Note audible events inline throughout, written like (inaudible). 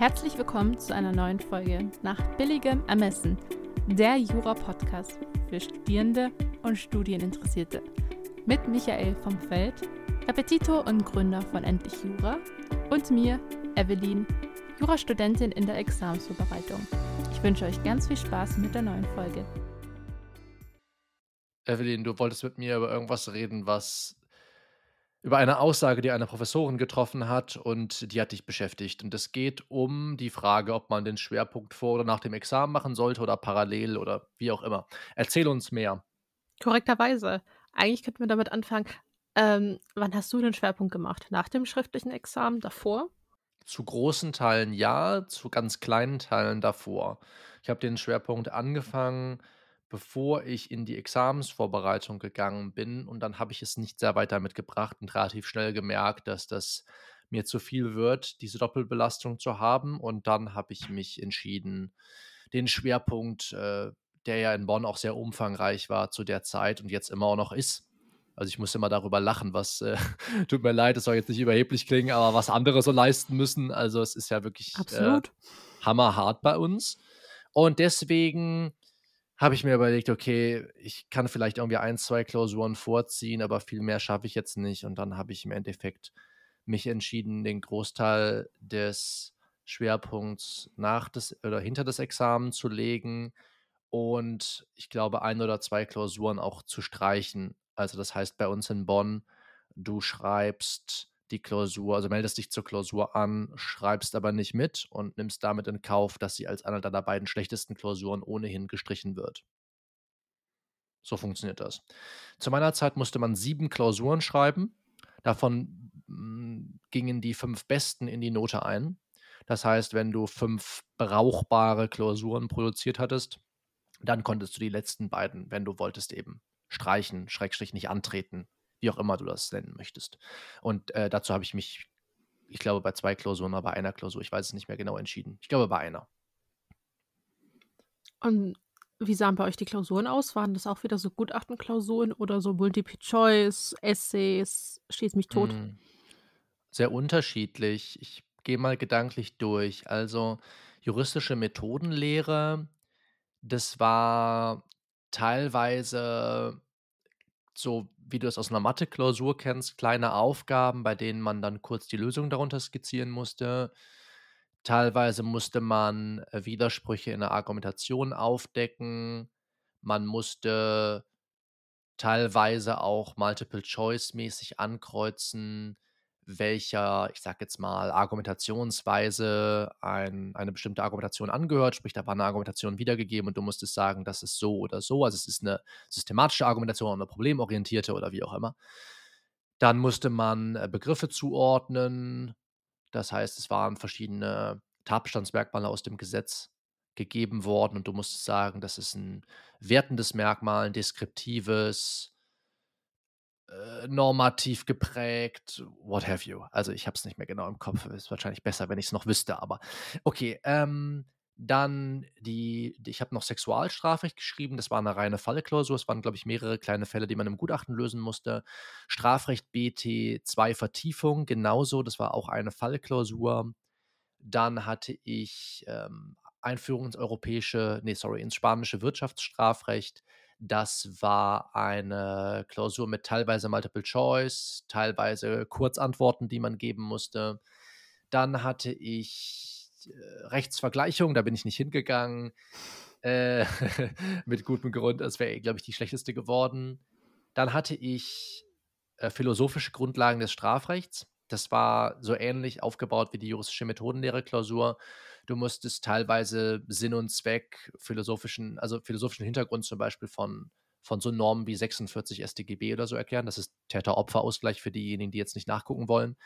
Herzlich willkommen zu einer neuen Folge nach billigem Ermessen, der Jura-Podcast für Studierende und Studieninteressierte. Mit Michael vom Feld, Repetitor und Gründer von Endlich Jura und mir, Evelyn, Jurastudentin in der Examensvorbereitung. Ich wünsche euch ganz viel Spaß mit der neuen Folge. Evelyn, du wolltest mit mir über irgendwas reden, was über eine Aussage, die eine Professorin getroffen hat und die hat dich beschäftigt. Und es geht um die Frage, ob man den Schwerpunkt vor oder nach dem Examen machen sollte oder parallel oder wie auch immer. Erzähl uns mehr. Korrekterweise. Eigentlich könnten wir damit anfangen. Ähm, wann hast du den Schwerpunkt gemacht? Nach dem schriftlichen Examen? Davor? Zu großen Teilen ja, zu ganz kleinen Teilen davor. Ich habe den Schwerpunkt angefangen bevor ich in die Examensvorbereitung gegangen bin. Und dann habe ich es nicht sehr weit damit gebracht und relativ schnell gemerkt, dass das mir zu viel wird, diese Doppelbelastung zu haben. Und dann habe ich mich entschieden, den Schwerpunkt, äh, der ja in Bonn auch sehr umfangreich war zu der Zeit und jetzt immer auch noch ist. Also ich muss immer darüber lachen, was, äh, (laughs) tut mir leid, es soll jetzt nicht überheblich klingen, aber was andere so leisten müssen. Also es ist ja wirklich äh, hammerhart bei uns. Und deswegen habe ich mir überlegt, okay, ich kann vielleicht irgendwie ein, zwei Klausuren vorziehen, aber viel mehr schaffe ich jetzt nicht. Und dann habe ich im Endeffekt mich entschieden, den Großteil des Schwerpunkts nach des oder hinter das Examen zu legen und ich glaube ein oder zwei Klausuren auch zu streichen. Also das heißt bei uns in Bonn, du schreibst die Klausur, also meldest dich zur Klausur an, schreibst aber nicht mit und nimmst damit in Kauf, dass sie als eine deiner beiden schlechtesten Klausuren ohnehin gestrichen wird. So funktioniert das. Zu meiner Zeit musste man sieben Klausuren schreiben. Davon hm, gingen die fünf besten in die Note ein. Das heißt, wenn du fünf brauchbare Klausuren produziert hattest, dann konntest du die letzten beiden, wenn du wolltest, eben streichen, Schrägstrich nicht antreten, wie auch immer du das nennen möchtest. Und äh, dazu habe ich mich, ich glaube, bei zwei Klausuren oder bei einer Klausur, ich weiß es nicht mehr genau entschieden. Ich glaube, bei einer. Und wie sahen bei euch die Klausuren aus? Waren das auch wieder so Gutachtenklausuren oder so Multiple Choice, Essays? Schieß mich tot. Hm. Sehr unterschiedlich. Ich gehe mal gedanklich durch. Also juristische Methodenlehre, das war teilweise so wie du es aus einer Mathe-Klausur kennst, kleine Aufgaben, bei denen man dann kurz die Lösung darunter skizzieren musste. Teilweise musste man äh, Widersprüche in der Argumentation aufdecken. Man musste teilweise auch Multiple-Choice-mäßig ankreuzen, welcher, ich sag jetzt mal, Argumentationsweise ein, eine bestimmte Argumentation angehört. Sprich, da war eine Argumentation wiedergegeben und du musstest sagen, das ist so oder so. Also es ist eine systematische Argumentation eine problemorientierte oder wie auch immer. Dann musste man äh, Begriffe zuordnen. Das heißt, es waren verschiedene Tatbestandsmerkmale aus dem Gesetz gegeben worden und du musstest sagen, das ist ein wertendes Merkmal, ein deskriptives, äh, normativ geprägt, what have you. Also ich habe es nicht mehr genau im Kopf. Ist wahrscheinlich besser, wenn ich es noch wüsste. Aber okay. Ähm, dann die, ich habe noch Sexualstrafrecht geschrieben. Das war eine reine Fallklausur. Es waren, glaube ich, mehrere kleine Fälle, die man im Gutachten lösen musste. Strafrecht BT 2 Vertiefung, genauso. Das war auch eine Fallklausur. Dann hatte ich ähm, Einführung ins europäische, nee, sorry, ins spanische Wirtschaftsstrafrecht. Das war eine Klausur mit teilweise Multiple Choice, teilweise Kurzantworten, die man geben musste. Dann hatte ich äh, Rechtsvergleichung, da bin ich nicht hingegangen. Äh, (laughs) mit gutem Grund, das wäre, glaube ich, die schlechteste geworden. Dann hatte ich äh, philosophische Grundlagen des Strafrechts. Das war so ähnlich aufgebaut wie die juristische Methodenlehre-Klausur. Du musstest teilweise Sinn und Zweck, philosophischen, also philosophischen Hintergrund zum Beispiel von, von so Normen wie 46 StGB oder so erklären. Das ist Täter-Opfer-Ausgleich für diejenigen, die jetzt nicht nachgucken wollen.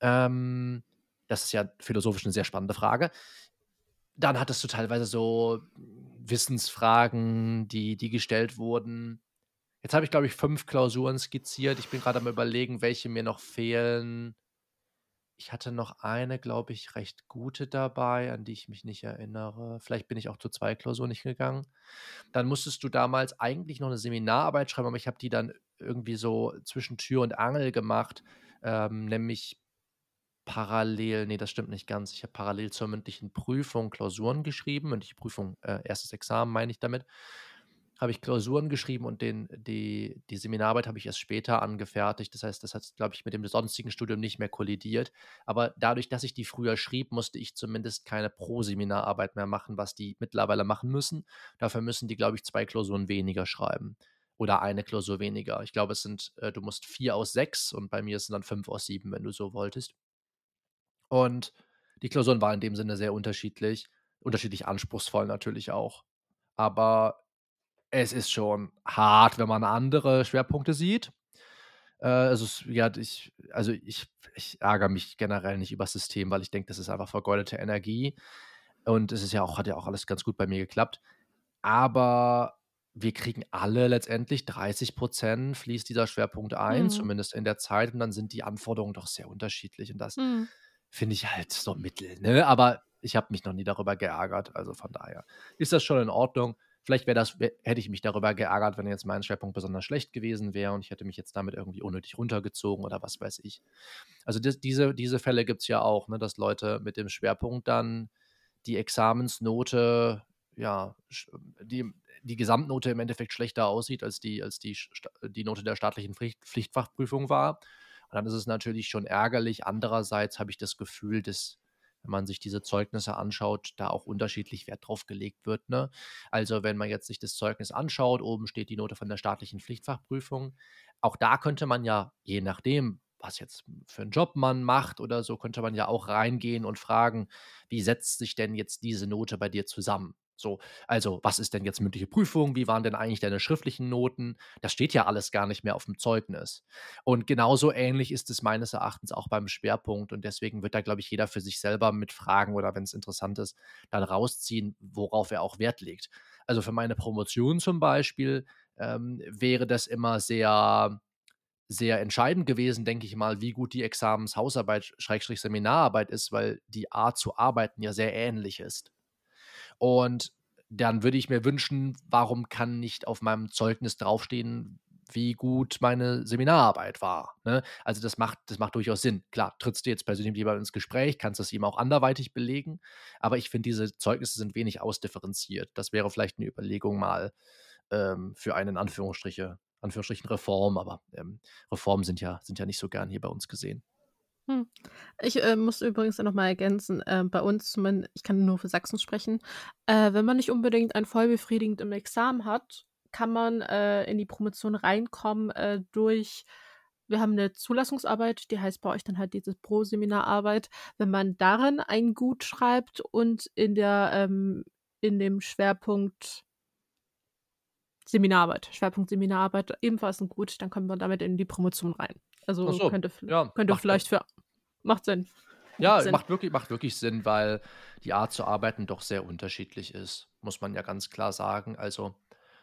Ähm, das ist ja philosophisch eine sehr spannende Frage. Dann hattest du teilweise so Wissensfragen, die, die gestellt wurden. Jetzt habe ich, glaube ich, fünf Klausuren skizziert. Ich bin gerade am Überlegen, welche mir noch fehlen. Ich hatte noch eine, glaube ich, recht gute dabei, an die ich mich nicht erinnere. Vielleicht bin ich auch zu zwei Klausuren nicht gegangen. Dann musstest du damals eigentlich noch eine Seminararbeit schreiben, aber ich habe die dann irgendwie so zwischen Tür und Angel gemacht, ähm, nämlich parallel ne, das stimmt nicht ganz. Ich habe parallel zur mündlichen Prüfung Klausuren geschrieben. Mündliche Prüfung, äh, 1. Examen meine ich damit. Habe ich Klausuren geschrieben und den die die Seminararbeit habe ich erst später angefertigt. Das heißt, das hat, glaube ich, mit dem sonstigen Studium nicht mehr kollidiert. Aber dadurch, dass ich die früher schrieb, musste ich zumindest keine Pro-Seminararbeit mehr machen, was die mittlerweile machen müssen. Dafür müssen die, glaube ich, 2 Klausuren weniger schreiben oder eine Klausur weniger. Ich glaube, es sind äh, du musst 4 aus 6 und bei mir sind dann 5 aus 7, wenn du so wolltest. Und die Klausuren waren in dem Sinne sehr unterschiedlich, unterschiedlich anspruchsvoll natürlich auch. Aber es ist schon hart, wenn man andere Schwerpunkte sieht. Äh, also, es ja, ich also, ich ich ärgere mich generell nicht übers System, weil ich denke, das ist einfach vergeudete Energie. Und es ist ja auch hat ja auch alles ganz gut bei mir geklappt. Aber wir kriegen alle letztendlich 30% fließt dieser Schwerpunkt ein, Mhm. zumindest in der Zeit, und dann sind die Anforderungen doch sehr unterschiedlich und das Mhm. finde ich halt so mittel, ne? Aber ich habe mich noch nie darüber geärgert, also von daher ist das schon in Ordnung. Vielleicht wäre das hätte ich mich darüber geärgert, wenn jetzt mein Schwerpunkt besonders schlecht gewesen wäre und ich hätte mich jetzt damit irgendwie unnötig runtergezogen oder was weiß ich. Also, das diese diese Fälle gibt's ja auch, ne, dass Leute mit dem Schwerpunkt dann die Examensnote, ja, die die Gesamtnote im Endeffekt schlechter aussieht, als die als die die Note der staatlichen Pflicht Pflichtfachprüfung war. Und dann ist es natürlich schon ärgerlich. Andererseits habe ich das Gefühl, dass, wenn man sich diese Zeugnisse anschaut, da auch unterschiedlich Wert drauf gelegt wird, ne? Also, wenn man jetzt sich das Zeugnis anschaut, oben steht die Note von der staatlichen Pflichtfachprüfung. Auch da könnte man ja, je nachdem, was jetzt für 'n Job man macht oder so, könnte man ja auch reingehen und fragen: „Wie setzt sich denn jetzt diese Note bei dir zusammen?“ So, also, was ist denn jetzt mündliche Prüfung? Wie waren denn eigentlich deine schriftlichen Noten? Das steht ja alles gar nicht mehr aufm Zeugnis. Und genauso ähnlich ist es meines Erachtens auch beim Schwerpunkt und deswegen wird da, glaube ich, jeder für sich selber mit Fragen oder wenn's interessant ist, dann rausziehen, worauf er auch Wert legt. Also, für meine Promotion zum Beispiel, ähm, wäre das immer sehr sehr entscheidend gewesen, denke ich mal, wie gut die Examenshausarbeit Schrägstrich Seminararbeit ist, weil die Art zu arbeiten ja sehr ähnlich ist. Und dann würde ich mir wünschen, warum kann nicht auf meinem Zeugnis draufstehen, wie gut meine Seminararbeit war, ne? Also, das macht das macht durchaus Sinn. Klar, trittst du jetzt persönlich jemandem ins Gespräch, kannst das ihm auch anderweitig belegen, aber ich finde, diese Zeugnisse sind wenig ausdifferenziert. Das wäre vielleicht 'ne Überlegung mal, ähm, für eine in Anführungsstriche Anführungsstrichen Reform, aber, ähm, Reformen sind ja sind ja nicht so gern hier bei uns gesehen. Hm. Ich, äh, muss übrigens noch mal ergänzen, ähm, bei uns ich kann nur für Sachsen sprechen, äh, wenn man nicht unbedingt ein voll befriedigendes Examen hat, kann man, äh, in die Promotion reinkommen, äh, durch wir haben 'ne Zulassungsarbeit, die heißt bei euch dann halt diese Pro-Seminararbeit. Wenn man darin ein Gut schreibt und in der ähm, in dem Schwerpunkt Seminararbeit Schwerpunkt Seminararbeit ebenfalls 'n Gut, dann kommt man damit in die Promotion rein. Also, so, könnte ja, könnte vielleicht für macht Sinn. Ja, Sinn. macht wirklich macht wirklich Sinn, weil die Art zu arbeiten doch sehr unterschiedlich ist, muss man ja ganz klar sagen. Also,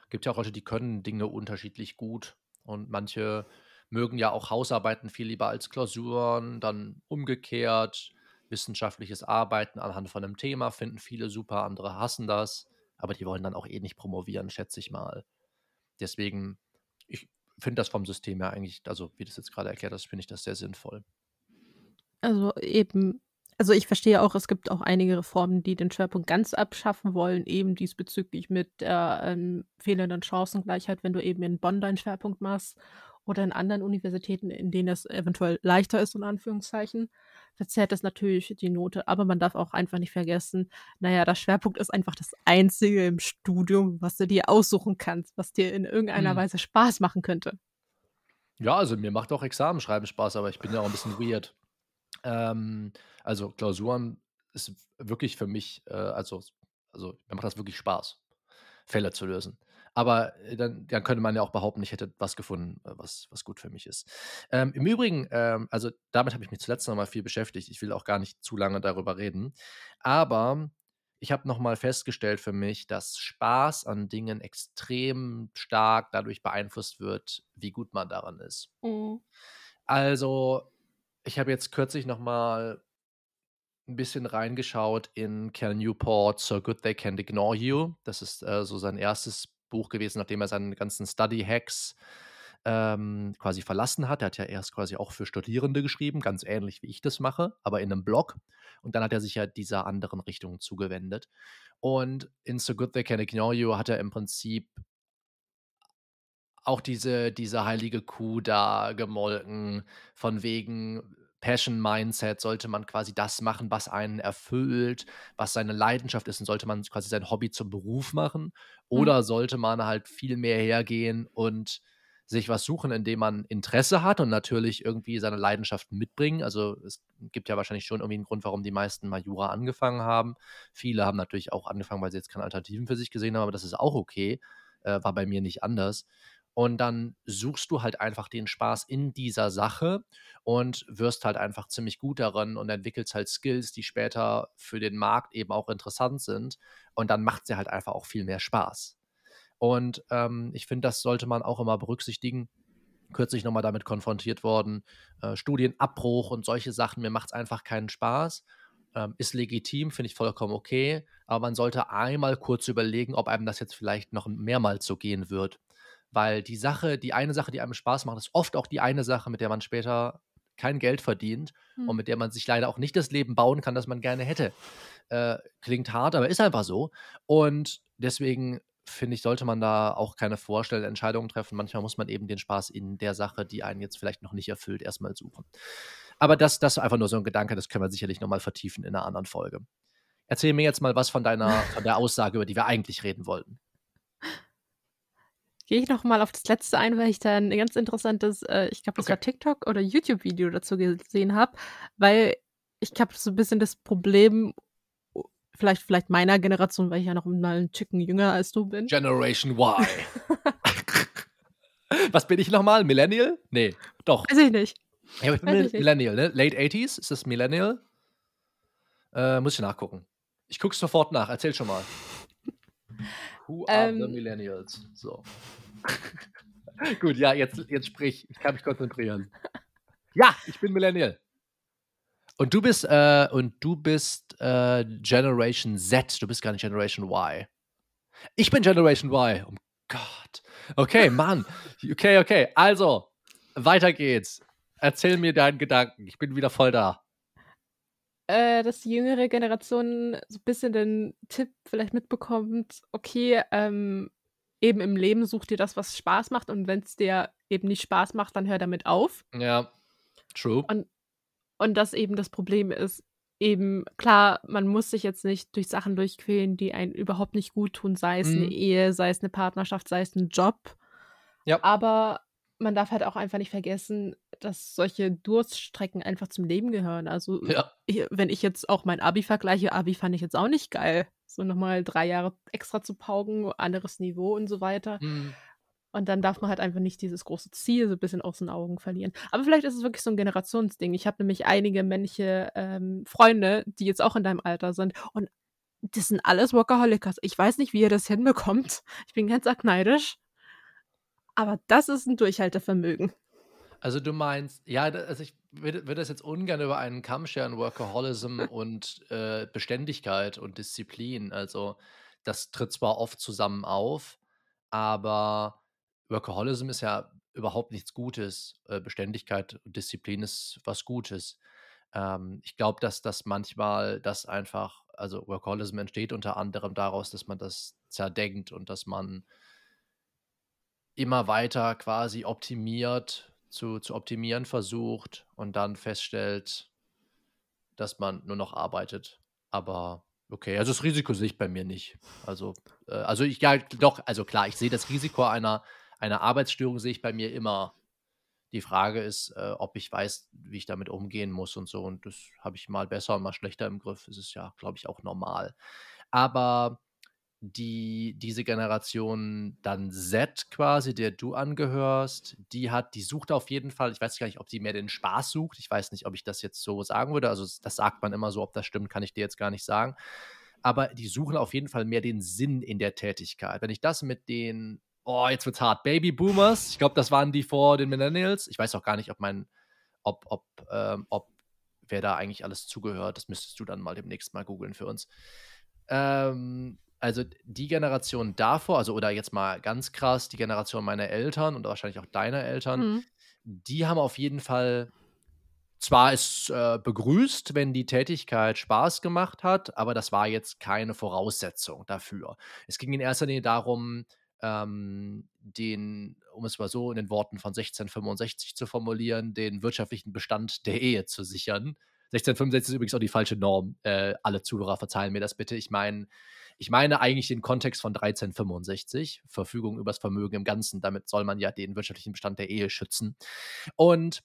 gibt ja auch Leute, die können Dinge unterschiedlich gut und manche mögen ja auch Hausarbeiten viel lieber als Klausuren, dann umgekehrt. Wissenschaftliches Arbeiten anhand von 'nem Thema finden viele super, andere hassen das, aber die wollen dann auch eh nicht promovieren, schätze ich mal. Deswegen, ich finde das vom System her eigentlich also, wie du's jetzt grade erklärt hast, finde ich das sehr sinnvoll. Also, eben also, ich verstehe auch, es gibt auch einige Reformen, die den Schwerpunkt ganz abschaffen wollen, eben diesbezüglich mit der, ähm, fehlenden Chancengleichheit, wenn du eben in Bonn deinen Schwerpunkt machst oder in anderen Universitäten, in denen es eventuell leichter ist, in Anführungszeichen, verzerrt das natürlich die Note. Aber man darf auch einfach nicht vergessen, na ja, der Schwerpunkt ist einfach das Einzige im Studium, was du dir aussuchen kannst, was dir in irgendeiner Mhm. Weise Spaß machen könnte. Ja, also, mir macht auch Examenschreiben Spaß, aber ich bin ja auch 'n bisschen weird. Ähm, also, Klausuren ist wirklich für mich, äh also also, mir macht das wirklich Spaß, Fälle zu lösen. Aber, äh, dann dann könnte man ja auch behaupten, ich hätte was gefunden, äh, was was gut für mich ist. Ähm, im Übrigen, ähm also, damit habe ich mich zuletzt noch mal viel beschäftigt. Ich will auch gar nicht zu lange darüber reden. Aber ich habe noch mal festgestellt für mich, dass Spaß an Dingen extrem stark dadurch beeinflusst wird, wie gut man daran ist. Mhm. Also, ich habe jetzt kürzlich noch mal 'n bisschen reingeschaut in Cal Newport's „So Good They Can't Ignore You“. Das ist, äh, so sein 1. Buch gewesen, nachdem er seine ganzen Study Hacks, ähm, quasi verlassen hat. Er hat ja erst quasi auch für Studierende geschrieben, ganz ähnlich wie ich das mache, aber in einem Blog. Und dann hat er sich ja dieser anderen Richtung zugewendet. Und in So Good They Can Ignore You hat er im Prinzip auch diese, diese heilige Kuh da gemolken, von wegen Passion-Mindset, sollte man quasi das machen, was einen erfüllt, was seine Leidenschaft ist und sollte man quasi sein Hobby zum Beruf machen oder mhm. sollte man halt viel mehr hergehen und sich was suchen, in dem man Interesse hat und natürlich irgendwie seine Leidenschaften mitbringen. Also es gibt ja wahrscheinlich schon irgendwie einen Grund, warum die meisten mal Jura angefangen haben. Viele haben natürlich auch angefangen, weil sie jetzt keine Alternativen für sich gesehen haben, aber das ist auch okay. Äh, war bei mir nicht anders. Und dann suchst du halt einfach den Spaß in dieser Sache und wirst halt einfach ziemlich gut darin und entwickelst halt Skills, die später für den Markt eben auch interessant sind. Und dann macht sie halt einfach auch viel mehr Spaß. Und ähm, ich finde, das sollte man auch immer berücksichtigen. Kürzlich nochmal damit konfrontiert worden, äh, Studienabbruch und solche Sachen. Mir macht es einfach keinen Spaß. Ähm, ist legitim, finde ich vollkommen okay. Aber man sollte einmal kurz überlegen, ob einem das jetzt vielleicht noch mehrmals so gehen wird. Weil die Sache, die eine Sache, die einem Spaß macht, ist oft auch die eine Sache, mit der man später kein Geld verdient hm. und mit der man sich leider auch nicht das Leben bauen kann, das man gerne hätte. Äh, klingt hart, aber ist einfach so. Und deswegen finde ich, sollte man da auch keine vorstellenden Entscheidungen treffen. Manchmal muss man eben den Spaß in der Sache, die einen jetzt vielleicht noch nicht erfüllt, erstmal suchen. Aber das, das ist einfach nur so ein Gedanke, das können wir sicherlich nochmal vertiefen in einer anderen Folge. Erzähl mir jetzt mal was von deiner, von der Aussage, über die wir eigentlich reden wollten. Gehe ich nochmal auf das letzte ein, weil ich da ein ganz interessantes, äh, ich glaube, das okay. war TikTok oder YouTube-Video dazu gesehen habe, weil ich habe so ein bisschen das Problem, vielleicht, vielleicht meiner Generation, weil ich ja noch mal ein Chicken jünger als du bin. Generation Y. (laughs) (laughs) Was bin ich nochmal? Millennial? Nee, doch. Weiß ich nicht. Ja, ich bin Weiß Millennial, ne? Late 80s? Ist das Millennial? Äh, muss ich nachgucken. Ich gucke sofort nach. Erzähl schon mal. (laughs) Who are ähm, the Millennials? So. (laughs) Gut, ja, jetzt, jetzt sprich. Ich kann mich konzentrieren. Ja, ich bin Millennial. Und du bist, äh, und du bist äh, Generation Z, du bist gar nicht Generation Y. Ich bin Generation Y. Oh Gott. Okay, (laughs) Mann. Okay, okay. Also, weiter geht's. Erzähl mir deinen Gedanken. Ich bin wieder voll da. Äh, dass die jüngere Generation so ein bisschen den Tipp vielleicht mitbekommt, okay, ähm, eben im Leben such dir das, was Spaß macht und wenn es dir eben nicht Spaß macht, dann hör damit auf. Ja, true. Und und das eben das Problem ist, eben, klar, man muss sich jetzt nicht durch Sachen durchquälen, die einen überhaupt nicht gut tun, sei es mhm. eine Ehe, sei es eine Partnerschaft, sei es ein Job. Ja. Aber man darf halt auch einfach nicht vergessen, dass solche Durststrecken einfach zum Leben gehören. Also, ja. wenn ich jetzt auch mein Abi vergleiche, Abi fand ich jetzt auch nicht geil. So nochmal drei Jahre extra zu pauken, anderes Niveau und so weiter. Mhm. Und dann darf man halt einfach nicht dieses große Ziel so ein bisschen aus den Augen verlieren. Aber vielleicht ist es wirklich so ein Generationsding. Ich habe nämlich einige männliche ähm, Freunde, die jetzt auch in deinem Alter sind. Und das sind alles Workaholics. Ich weiß nicht, wie ihr das hinbekommt. Ich bin ganz arg neidisch. Aber das ist ein Durchhaltevermögen. Also du meinst, ja, also ich würde, würde das jetzt ungern über einen Kamm scheren, Workaholism (laughs) und äh, Beständigkeit und Disziplin. Also das tritt zwar oft zusammen auf, aber Workaholism ist ja überhaupt nichts Gutes. Äh, Beständigkeit und Disziplin ist was Gutes. Ähm, ich glaube, dass das manchmal das einfach, also Workaholism entsteht unter anderem daraus, dass man das zerdenkt und dass man immer weiter quasi optimiert, zu, zu optimieren versucht und dann feststellt, dass man nur noch arbeitet. Aber okay, also das Risiko sehe ich bei mir nicht. Also, äh, also ich ja doch, also klar, ich sehe das Risiko einer eine Arbeitsstörung sehe ich bei mir immer. Die Frage ist, äh, ob ich weiß, wie ich damit umgehen muss und so. Und das habe ich mal besser und mal schlechter im Griff. Das ist ja, glaube ich, auch normal. Aber die, diese Generation dann Z quasi, der du angehörst, die hat, die sucht auf jeden Fall, ich weiß gar nicht, ob sie mehr den Spaß sucht. Ich weiß nicht, ob ich das jetzt so sagen würde. Also, das sagt man immer so, ob das stimmt, kann ich dir jetzt gar nicht sagen. Aber die suchen auf jeden Fall mehr den Sinn in der Tätigkeit. Wenn ich das mit den oh, jetzt wird's hart. Baby Boomers, ich glaube, das waren die vor den Millennials. Ich weiß auch gar nicht, ob mein, ob, ob, ähm, ob wer da eigentlich alles zugehört. Das müsstest du dann mal demnächst mal googeln für uns. Ähm, also die Generation davor, also oder jetzt mal ganz krass, die Generation meiner Eltern und wahrscheinlich auch deiner Eltern, Mhm. die haben auf jeden Fall zwar es äh, begrüßt, wenn die Tätigkeit Spaß gemacht hat, aber das war jetzt keine Voraussetzung dafür. Es ging in erster Linie darum, ähm, den, um es mal so in den Worten von 1665 zu formulieren, den wirtschaftlichen Bestand der Ehe zu sichern. 1665 ist übrigens auch die falsche Norm. Äh, alle Zuhörer verzeihen mir das bitte. Ich meine, ich meine eigentlich den Kontext von 1365, Verfügung über das Vermögen im Ganzen. Damit soll man ja den wirtschaftlichen Bestand der Ehe schützen. Und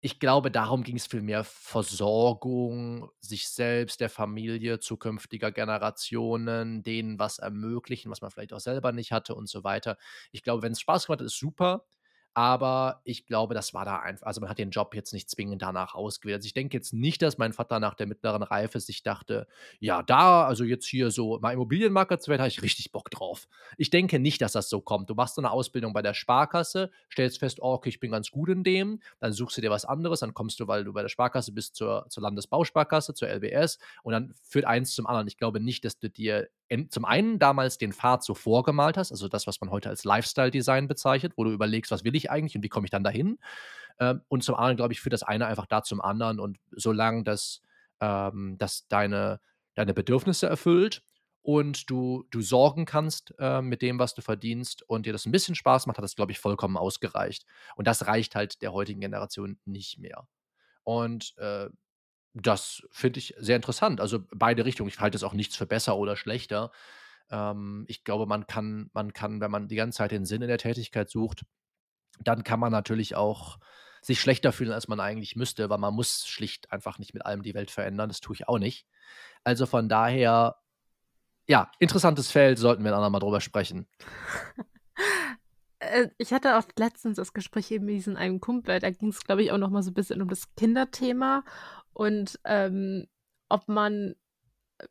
ich glaube, darum ging es viel mehr Versorgung, sich selbst, der Familie, zukünftiger Generationen, denen was ermöglichen, was man vielleicht auch selber nicht hatte und so weiter. Ich glaube, wenn es Spaß gemacht hat, ist super. Aber ich glaube, das war da einfach, also man hat den Job jetzt nicht zwingend danach ausgewählt. Also ich denke jetzt nicht, dass mein Vater nach der mittleren Reife sich dachte, ja, da, also jetzt hier so mal Immobilienmakler zu werden, habe ich richtig Bock drauf. Ich denke nicht, dass das so kommt. Du machst so eine Ausbildung bei der Sparkasse, stellst fest, oh, okay, ich bin ganz gut in dem, dann suchst du dir was anderes, dann kommst du, weil du bei der Sparkasse bist, zur, zur Landesbausparkasse, zur LBS und dann führt eins zum anderen. Ich glaube nicht, dass du dir zum einen damals den Pfad so vorgemalt hast, also das, was man heute als Lifestyle-Design bezeichnet, wo du überlegst, was will ich eigentlich und wie komme ich dann dahin. Ähm, und zum anderen, glaube ich, führt das eine einfach da zum anderen und solange das, ähm, das deine, deine Bedürfnisse erfüllt und du, du sorgen kannst äh, mit dem, was du verdienst und dir das ein bisschen Spaß macht, hat das, glaube ich, vollkommen ausgereicht. Und das reicht halt der heutigen Generation nicht mehr. Und äh, das finde ich sehr interessant. Also beide Richtungen. Ich halte es auch nichts für besser oder schlechter. Ähm, ich glaube, man kann, man kann, wenn man die ganze Zeit den Sinn in der Tätigkeit sucht, dann kann man natürlich auch sich schlechter fühlen, als man eigentlich müsste, weil man muss schlicht einfach nicht mit allem die Welt verändern. Das tue ich auch nicht. Also von daher, ja, interessantes Feld, sollten wir ein andermal drüber sprechen. (laughs) Äh, Ich hatte auch letztens das Gespräch eben mit diesem einem Kumpel, da ging es, glaube ich, auch noch mal so ein bisschen um das Kinderthema und ähm, ob man äh,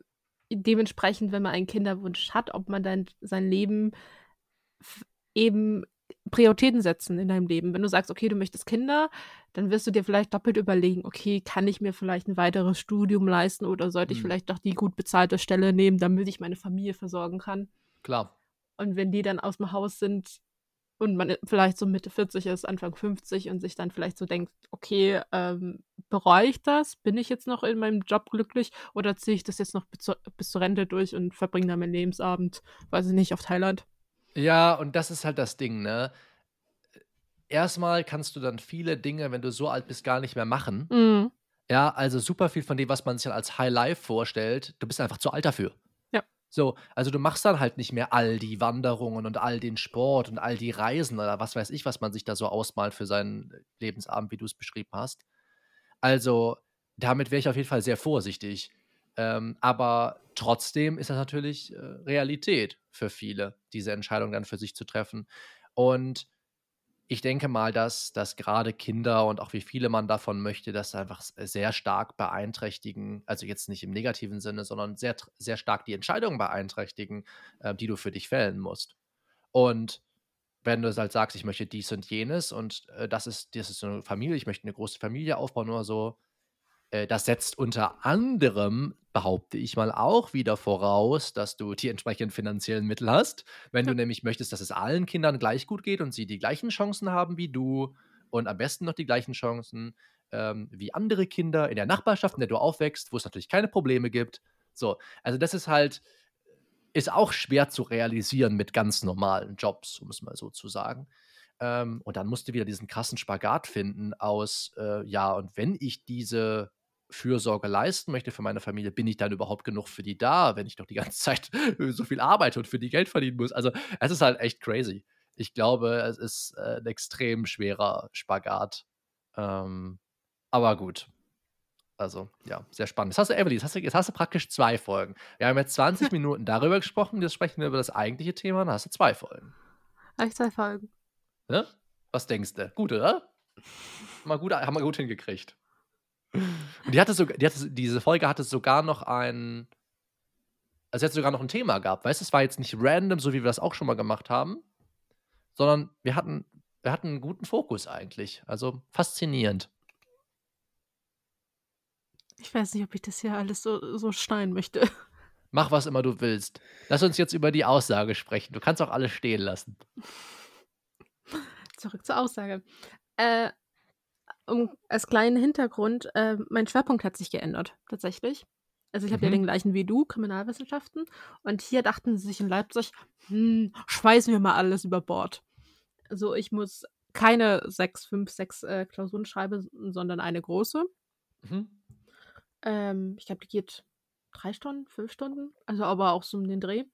dementsprechend, wenn man einen Kinderwunsch hat, ob man dann sein Leben eben Prioritäten setzen in deinem Leben. Wenn du sagst, okay, du möchtest Kinder, dann wirst du dir vielleicht doppelt überlegen, okay, kann ich mir vielleicht ein weiteres Studium leisten oder sollte ich Hm. vielleicht doch die gut bezahlte Stelle nehmen, damit ich meine Familie versorgen kann? Klar. Und wenn die dann aus dem Haus sind und man vielleicht so Mitte 40 ist, Anfang 50 und sich dann vielleicht so denkt, okay, ähm, bereue ich das? Bin ich jetzt noch in meinem Job glücklich oder ziehe ich das jetzt noch bis zur, bis zur Rente durch und verbringe dann meinen Lebensabend, weiß ich nicht, auf Thailand? Ja, und das ist halt das Ding, ne? Erstmal kannst du dann viele Dinge, wenn du so alt bist, gar nicht mehr machen. Mhm. Ja, also super viel von dem, was man sich dann als High Life vorstellt, du bist einfach zu alt dafür. So, also du machst dann halt nicht mehr all die Wanderungen und all den Sport und all die Reisen oder was weiß ich, was man sich da so ausmalt für seinen Lebensabend, wie du es beschrieben hast. Also, damit wäre ich auf jeden Fall sehr vorsichtig. Ähm, aber trotzdem ist das natürlich äh, Realität für viele, diese Entscheidung dann für sich zu treffen. Und ich denke mal, dass, dass gerade Kinder und auch wie viele man davon möchte, das einfach s- sehr stark beeinträchtigen, also jetzt nicht im negativen Sinne, sondern sehr, sehr stark die Entscheidungen beeinträchtigen, äh, die du für dich fällen musst. Und wenn du halt sagst, ich möchte dies und jenes und äh, das ist, das ist eine Familie, ich möchte eine große Familie aufbauen oder so, äh, das setzt unter anderem, behaupte ich mal, auch wieder voraus, dass du die entsprechenden finanziellen Mittel hast. Wenn du nämlich möchtest, dass es allen Kindern gleich gut geht und sie die gleichen Chancen haben wie du und am besten noch die gleichen Chancen ähm, wie andere Kinder in der Nachbarschaft, in der du aufwächst, wo es natürlich keine Probleme gibt. So, also das ist halt, ist auch schwer zu realisieren mit ganz normalen Jobs, um es mal so zu sagen. Ähm, und dann musst du wieder diesen krassen Spagat finden aus, äh, ja, und wenn ich diese Fürsorge leisten möchte für meine Familie, bin ich dann überhaupt genug für die da, wenn ich doch die ganze (laughs) Zeit so viel arbeite und für die Geld verdienen muss? Also, es ist halt echt crazy. Ich glaube, es ist äh, ein extrem schwerer Spagat. Ähm, aber gut. Also, ja, sehr spannend. Jetzt hast du, Emily, jetzt hast du, jetzt hast du praktisch zwei Folgen. Wir haben jetzt 20 (laughs) Minuten darüber gesprochen, jetzt sprechen wir über das eigentliche Thema, dann hast du zwei Folgen. Habe ich zwei Folgen. Ne? Was denkst du? Gut, oder? Mal gut, haben wir gut hingekriegt. Und die hatte sogar, die hatte, diese Folge hatte sogar noch ein, also sie hat sogar noch ein Thema gehabt, weißt du, es war jetzt nicht random, so wie wir das auch schon mal gemacht haben, sondern wir hatten, wir hatten einen guten Fokus eigentlich. Also faszinierend. Ich weiß nicht, ob ich das hier alles so, so schneiden möchte. Mach, was immer du willst. Lass uns jetzt über die Aussage sprechen. Du kannst auch alles stehen lassen. Zurück zur Aussage. Äh, um, als kleinen Hintergrund, äh, mein Schwerpunkt hat sich geändert, tatsächlich. Also ich habe ja Mhm. den gleichen wie du, Kriminalwissenschaften. Und hier dachten sie sich in Leipzig, hm, schmeißen wir mal alles über Bord. Also ich muss keine sechs, fünf, sechs äh, Klausuren schreiben, sondern eine große. Mhm. Ähm, ich glaube, die geht drei Stunden, fünf Stunden, also aber auch so um den Dreh.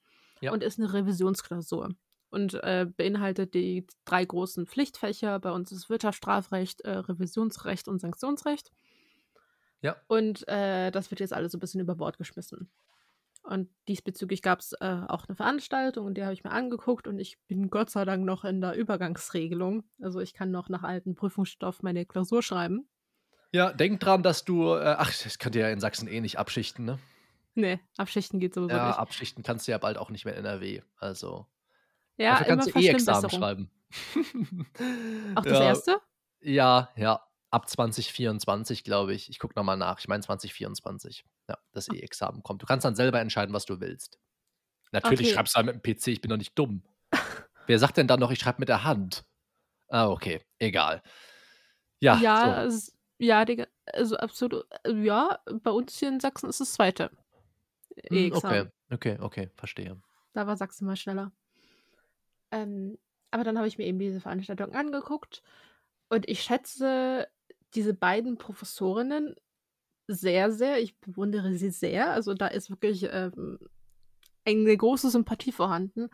Ja. Und ist eine Revisionsklausur. Und äh, beinhaltet die drei großen Pflichtfächer. Bei uns ist Wirtschaftsstrafrecht, äh, Revisionsrecht und Sanktionsrecht. Ja. Und äh, das wird jetzt alles so ein bisschen über Bord geschmissen. Und diesbezüglich gab es äh, auch eine Veranstaltung und die habe ich mir angeguckt und ich bin Gott sei Dank noch in der Übergangsregelung. Also ich kann noch nach altem Prüfungsstoff meine Klausur schreiben. Ja, denk dran, dass du. Äh, ach, das könnt ihr ja in Sachsen eh nicht abschichten, ne? Nee, abschichten geht sowieso Ja, nicht. abschichten kannst du ja bald auch nicht mehr in NRW. Also. Ja, dafür kannst immer du eh Examen Verschlimmbesserung. schreiben. (laughs) Auch das ja, erste? Ja, ja. Ab 2024, glaube ich. Ich gucke nochmal nach. Ich meine 2024. Ja, das E-Examen kommt. Du kannst dann selber entscheiden, was du willst. Natürlich Okay. schreibst du halt mit dem PC, ich bin doch nicht dumm. Wer sagt denn dann noch, ich schreibe mit der Hand? Ah, okay. Egal. Ja, Ja, so. es, ja, Digga, also absolut. äh, Ja, bei uns hier in Sachsen ist das zweite Hm, E-Examen. okay, okay, okay, verstehe. Da war Sachsen mal schneller. Ähm, aber dann habe ich mir eben diese Veranstaltung angeguckt und ich schätze diese beiden Professorinnen sehr, sehr. Ich bewundere sie sehr. Also da ist wirklich ähm, eine große Sympathie vorhanden.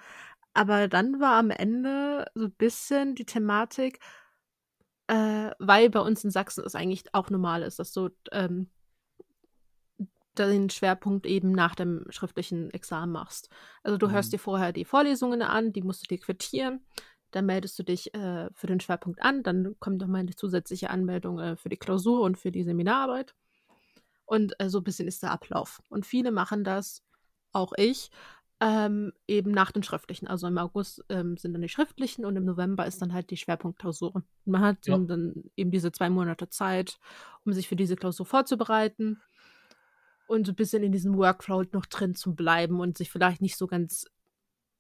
Aber dann war am Ende so ein bisschen die Thematik, äh, weil bei uns in Sachsen es eigentlich auch normal ist, dass du ähm, den Schwerpunkt eben nach dem schriftlichen Examen machst. Also du hörst Mhm. dir vorher die Vorlesungen an, die musst du dir quittieren, dann meldest du dich äh, für den Schwerpunkt an, dann kommt nochmal eine zusätzliche Anmeldung äh, für die Klausur und für die Seminararbeit. Und äh, so ein bisschen ist der Ablauf. Und viele machen das, auch ich, ähm, eben nach den schriftlichen. Also im August ähm, sind dann die schriftlichen und im November ist dann halt die Schwerpunktklausur. Man hat Ja. dann eben diese zwei Monate Zeit, um sich für diese Klausur vorzubereiten und so ein bisschen in diesem Workflow noch drin zu bleiben und sich vielleicht nicht so ganz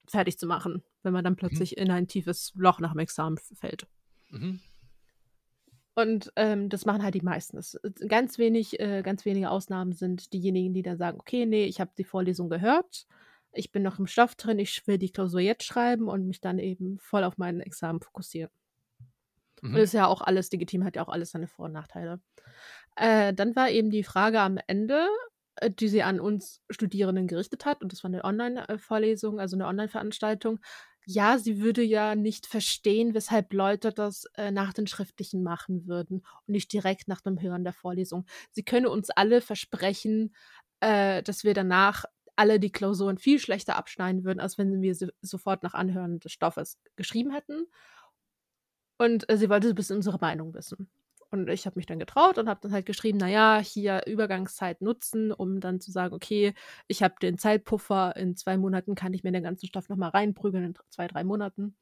fertig zu machen, wenn man dann Mhm. plötzlich in ein tiefes Loch nach dem Examen fällt. Mhm. Und ähm, das machen halt die meisten. Es, ganz wenig, äh, ganz wenige Ausnahmen sind diejenigen, die dann sagen, okay, nee, ich habe die Vorlesung gehört, ich bin noch im Stoff drin, ich will die Klausur jetzt schreiben und mich dann eben voll auf mein Examen fokussieren. Und Mhm. ist ja auch alles legitim, hat ja auch alles seine Vor- und Nachteile. Äh, dann war eben die Frage am Ende, die sie an uns Studierenden gerichtet hat, und das war eine Online-Vorlesung, also eine Online-Veranstaltung. Ja, sie würde ja nicht verstehen, weshalb Leute das äh, nach den Schriftlichen machen würden und nicht direkt nach dem Hören der Vorlesung. Sie könne uns alle versprechen, äh, dass wir danach alle die Klausuren viel schlechter abschneiden würden, als wenn wir sie sofort nach Anhören des Stoffes geschrieben hätten. Und äh, sie wollte bisschen unsere Meinung wissen. Und ich habe mich dann getraut und habe dann halt geschrieben, naja, hier Übergangszeit nutzen, um dann zu sagen, okay, ich habe den Zeitpuffer, in zwei Monaten kann ich mir den ganzen Stoff nochmal reinprügeln, in zwei, drei Monaten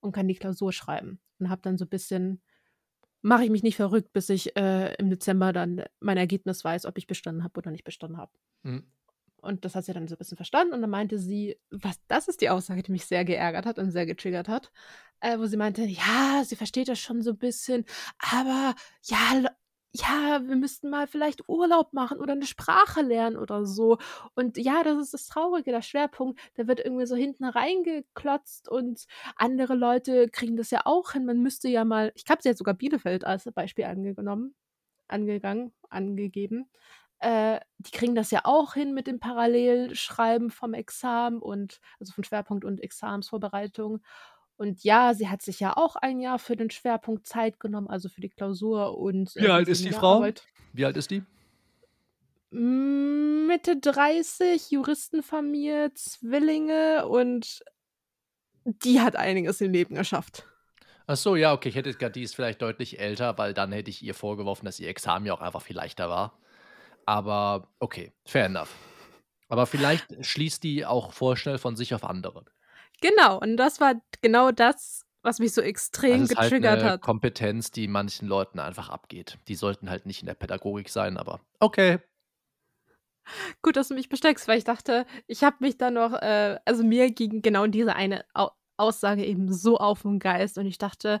und kann die Klausur schreiben. Und habe dann so ein bisschen, mache ich mich nicht verrückt, bis ich äh, im Dezember dann mein Ergebnis weiß, ob ich bestanden habe oder nicht bestanden habe. Mhm. Und das hat sie dann so ein bisschen verstanden. Und dann meinte sie, was, das ist die Aussage, die mich sehr geärgert hat und sehr getriggert hat, äh, wo sie meinte, ja, sie versteht das schon so ein bisschen, aber ja, ja, wir müssten mal vielleicht Urlaub machen oder eine Sprache lernen oder so. Und ja, das ist das Traurige, der Schwerpunkt, der wird irgendwie so hinten reingeklotzt und andere Leute kriegen das ja auch hin. Man müsste ja mal, ich habe sie jetzt sogar Bielefeld als Beispiel angenommen, angegangen, angegeben äh, die kriegen das ja auch hin mit dem Parallelschreiben vom Examen und also von Schwerpunkt und Examensvorbereitung. Und ja, sie hat sich ja auch ein Jahr für den Schwerpunkt Zeit genommen, also für die Klausur und Wie alt ist die Frau? Wie alt ist die? Mitte 30, Juristenfamilie, Zwillinge und die hat einiges im Leben geschafft. Ach so, ja, okay. Ich hätte gedacht, die ist vielleicht deutlich älter, weil dann hätte ich ihr vorgeworfen, dass ihr Examen ja auch einfach viel leichter war. Aber okay, fair enough. Aber vielleicht schließt die auch vorschnell von sich auf andere. Genau, und das war genau das, was mich so extrem Das ist halt getriggert eine hat. Kompetenz, die manchen Leuten einfach abgeht. Die sollten halt nicht in der Pädagogik sein, aber okay. Gut, dass du mich bestärkst, weil ich dachte, ich habe mich dann noch, äh also mir ging genau diese eine Au Aussage eben so auf 'n Geist und ich dachte,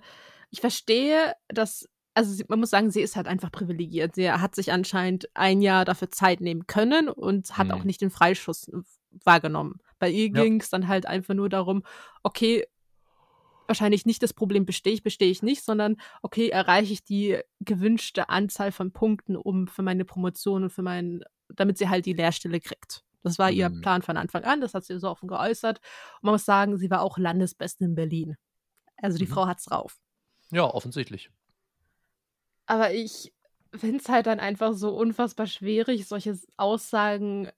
ich verstehe, dass also man muss sagen, sie ist halt einfach privilegiert. Sie hat sich anscheinend ein Jahr dafür Zeit nehmen können und hat auch Mhm. nicht den Freischuss w wahrgenommen. Bei ihr Ja. ging's dann halt einfach nur darum, okay, wahrscheinlich nicht das Problem, bestehe ich, bestehe ich nicht, sondern okay, erreiche ich die gewünschte Anzahl von Punkten, um für meine Promotion und für meinen damit sie halt die Lehrstelle kriegt. Das war ihr Mhm. Plan von Anfang an, das hat sie so offen geäußert. Und man muss sagen, sie war auch Landesbeste in Berlin. Also, die Mhm. Frau hat's drauf. Ja, offensichtlich. Aber ich finde es halt dann einfach so unfassbar schwierig, solche Aussagen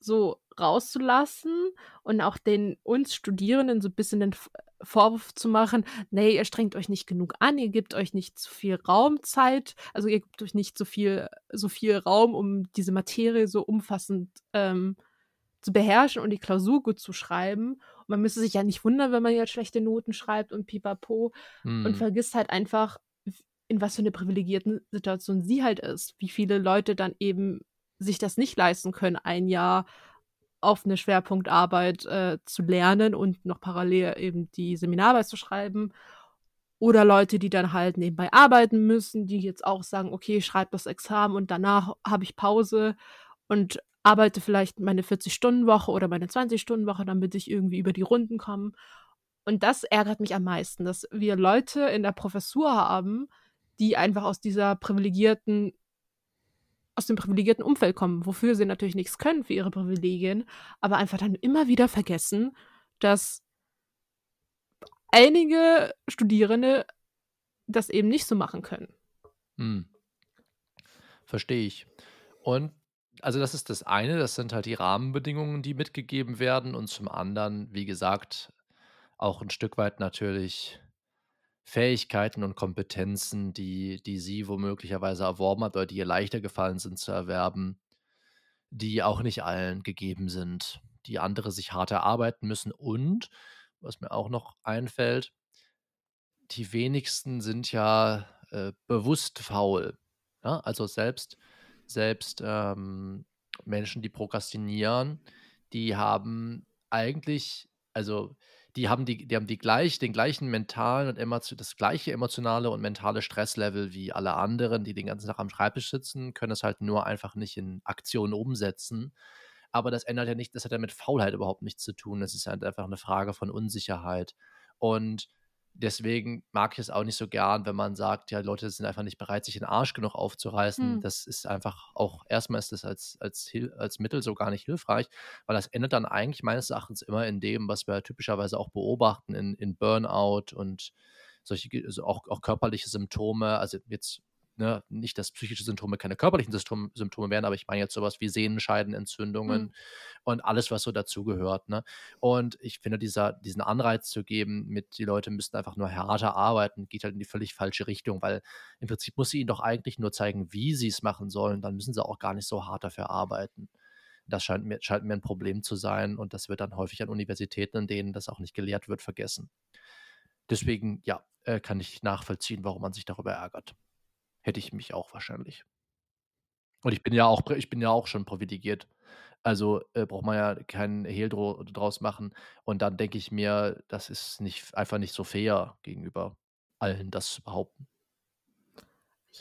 so rauszulassen und auch den uns Studierenden so 'n bisschen den Vorwurf zu machen: „Ne, ihr strengt euch nicht genug an, ihr gebt euch nicht zu viel Raumzeit, also, ihr gebt euch nicht so viel so viel Raum, um diese Materie so umfassend, ähm, zu beherrschen und die Klausur gut zu schreiben. Und man müsste sich ja nicht wundern, wenn man jetzt schlechte Noten schreibt und pipapo.“ Und Mhm. vergisst halt einfach, in was für 'ne privilegierten Situation sie halt ist. Wie viele Leute dann eben sich das nicht leisten können, ein Jahr auf 'ne Schwerpunktarbeit, äh, zu lernen und noch parallel eben die Seminararbeit zu schreiben. Oder Leute, die dann halt nebenbei arbeiten müssen, die jetzt auch sagen: „Okay, ich schreibe das Examen und danach habe ich Pause und arbeite vielleicht meine 40-Stunden-Woche oder meine 20-Stunden-Woche, damit ich irgendwie über die Runden komme.“ Und das ärgert mich am meisten, dass wir Leute in der Professur haben, die einfach aus dieser privilegierten aus dem privilegierten Umfeld kommen, wofür sie natürlich nix können für ihre Privilegien, aber einfach dann immer wieder vergessen, dass einige Studierende das eben nicht so machen können. Mhm. Verstehe ich. Und also, das ist das eine, das sind halt die Rahmenbedingungen, die mitgegeben werden und zum anderen, wie gesagt, auch 'n Stück weit natürlich Fähigkeiten und Kompetenzen, die die sie womöglicherweise erworben hat oder die ihr leichter gefallen sind zu erwerben, die auch nicht allen gegeben sind, die andere sich hart erarbeiten müssen. Und, was mir auch noch einfällt die wenigsten sind ja, äh, bewusst faul, ne? Also, selbst selbst, ähm, Menschen, die prokrastinieren, die haben eigentlich also, die haben die die haben die gleich den gleichen mentalen und emotio das gleiche emotionale und mentale Stresslevel wie alle anderen, die den ganzen Tag am Schreibtisch sitzen, können es halt nur einfach nicht in Aktion umsetzen. Aber das ändert ja nicht das hat ja mit Faulheit überhaupt nichts zu tun. Das ist halt einfach 'ne Frage von Unsicherheit. Und deswegen mag ich es auch nicht so gern, wenn man sagt: „Ja, Leute sind einfach nicht bereit, sich den Arsch genug aufzureißen.“ Mhm. Das ist einfach auch erst mal ist das als als als Mittel so gar nicht hilfreich, weil das endet dann eigentlich meines Erachtens immer in dem, was wir typischerweise auch beobachten in in Burnout und solche also, auch auch körperliche Symptome. Also, jetzt, ne, nicht, dass psychische Symptome keine körperlichen Systom Symptome wären, aber ich meine jetzt so was wie Mhm. Sehenscheidenentzündungen und alles, was so dazugehört, ne? Und ich finde, dieser diesen Anreiz zu geben mit die Leute müssten einfach nur härter arbeiten, geht halt in die völlig falsche Richtung, weil im Prinzip muss sie ihnen doch eigentlich nur zeigen, wie sie's machen sollen, dann müssen sie auch gar nicht so hart dafür arbeiten. Das scheint mir scheint mir 'n Problem zu sein und das wird dann häufig an Universitäten, in denen das auch nicht gelehrt wird, vergessen. Deswegen, ja, äh, kann ich nachvollziehen, warum man sich darüber ärgert. Hätte ich mich auch wahrscheinlich. Und ich bin ja auch ich bin ja auch schon privilegiert. Also, äh, braucht man ja keinen Hehl draus machen. Und dann denke ich mir, das ist nicht einfach nicht so fair gegenüber allen, das zu behaupten.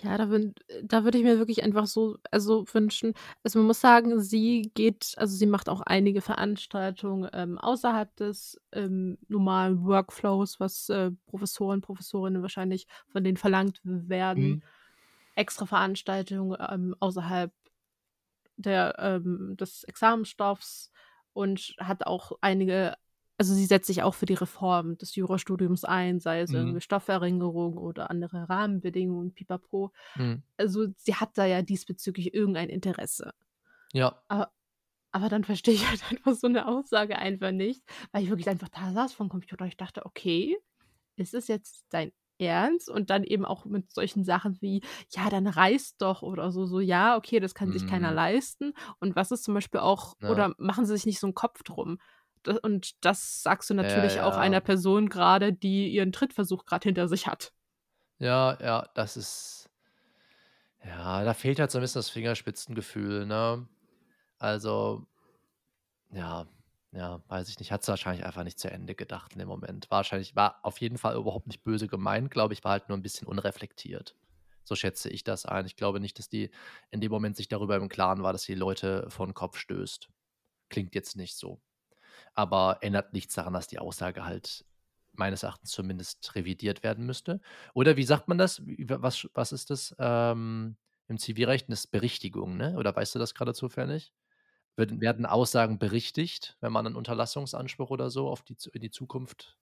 Ja, da würd da würde ich mir wirklich einfach so also, wünschen also, man muss sagen, sie geht also, sie macht auch einige Veranstaltungen, ähm, außerhalb des, ähm, normalen Workflows, was, äh, Professoren, Professorinnen wahrscheinlich von denen verlangt werden. Mhm. Extra Veranstaltungen, ähm, außerhalb der ähm, des Examensstoffs und hat auch einige also, sie setzt sich auch für die Reform des Jurastudiums ein, sei es Mhm. irgendwie Stofferringerung oder andere Rahmenbedingungen, pipapo. Mhm. Also, sie hat da ja diesbezüglich irgendein Interesse. Ja. A aber dann verstehe ich halt (laughs) einfach so 'ne Aussage einfach nicht, weil ich wirklich einfach da saß vorm Computer und ich dachte: „Okay, ist es jetzt dein Ernst?“ Und dann eben auch mit solchen Sachen wie: „Ja, dann reist doch“ oder so so. Ja, okay, das kann sich keiner Mhm. leisten. Und was ist zum Beispiel auch Ja. oder machen Sie sich nicht so 'n Kopf drum. Und das sagst du Ja, natürlich auch ja. einer Person grade, die ihren Trittversuch grad hinter sich hat. Ja, ja, das ist ja, da fehlt halt so 'n bisschen das Fingerspitzengefühl, ne? Also, ja, ja, weiß ich nicht. Hat es wahrscheinlich einfach nicht zu Ende gedacht in dem Moment. Wahrscheinlich war auf jeden Fall überhaupt nicht böse gemeint, glaube ich, war halt nur ein bisschen unreflektiert. So schätze ich das ein. Ich glaube nicht, dass die in dem Moment sich darüber im Klaren war, dass sie Leute vor den Kopf stößt. Klingt jetzt nicht so. Aber ändert nichts daran, dass die Aussage halt meines Erachtens zumindest revidiert werden müsste. Oder wie sagt man das? Was, was ist das? Ähm, Im Zivilrecht eine Berichtigung, ne? Oder weißt du das gerade zufällig? Werden, werden Aussagen berichtigt, wenn man einen Unterlassungsanspruch oder so auf die, in die Zukunft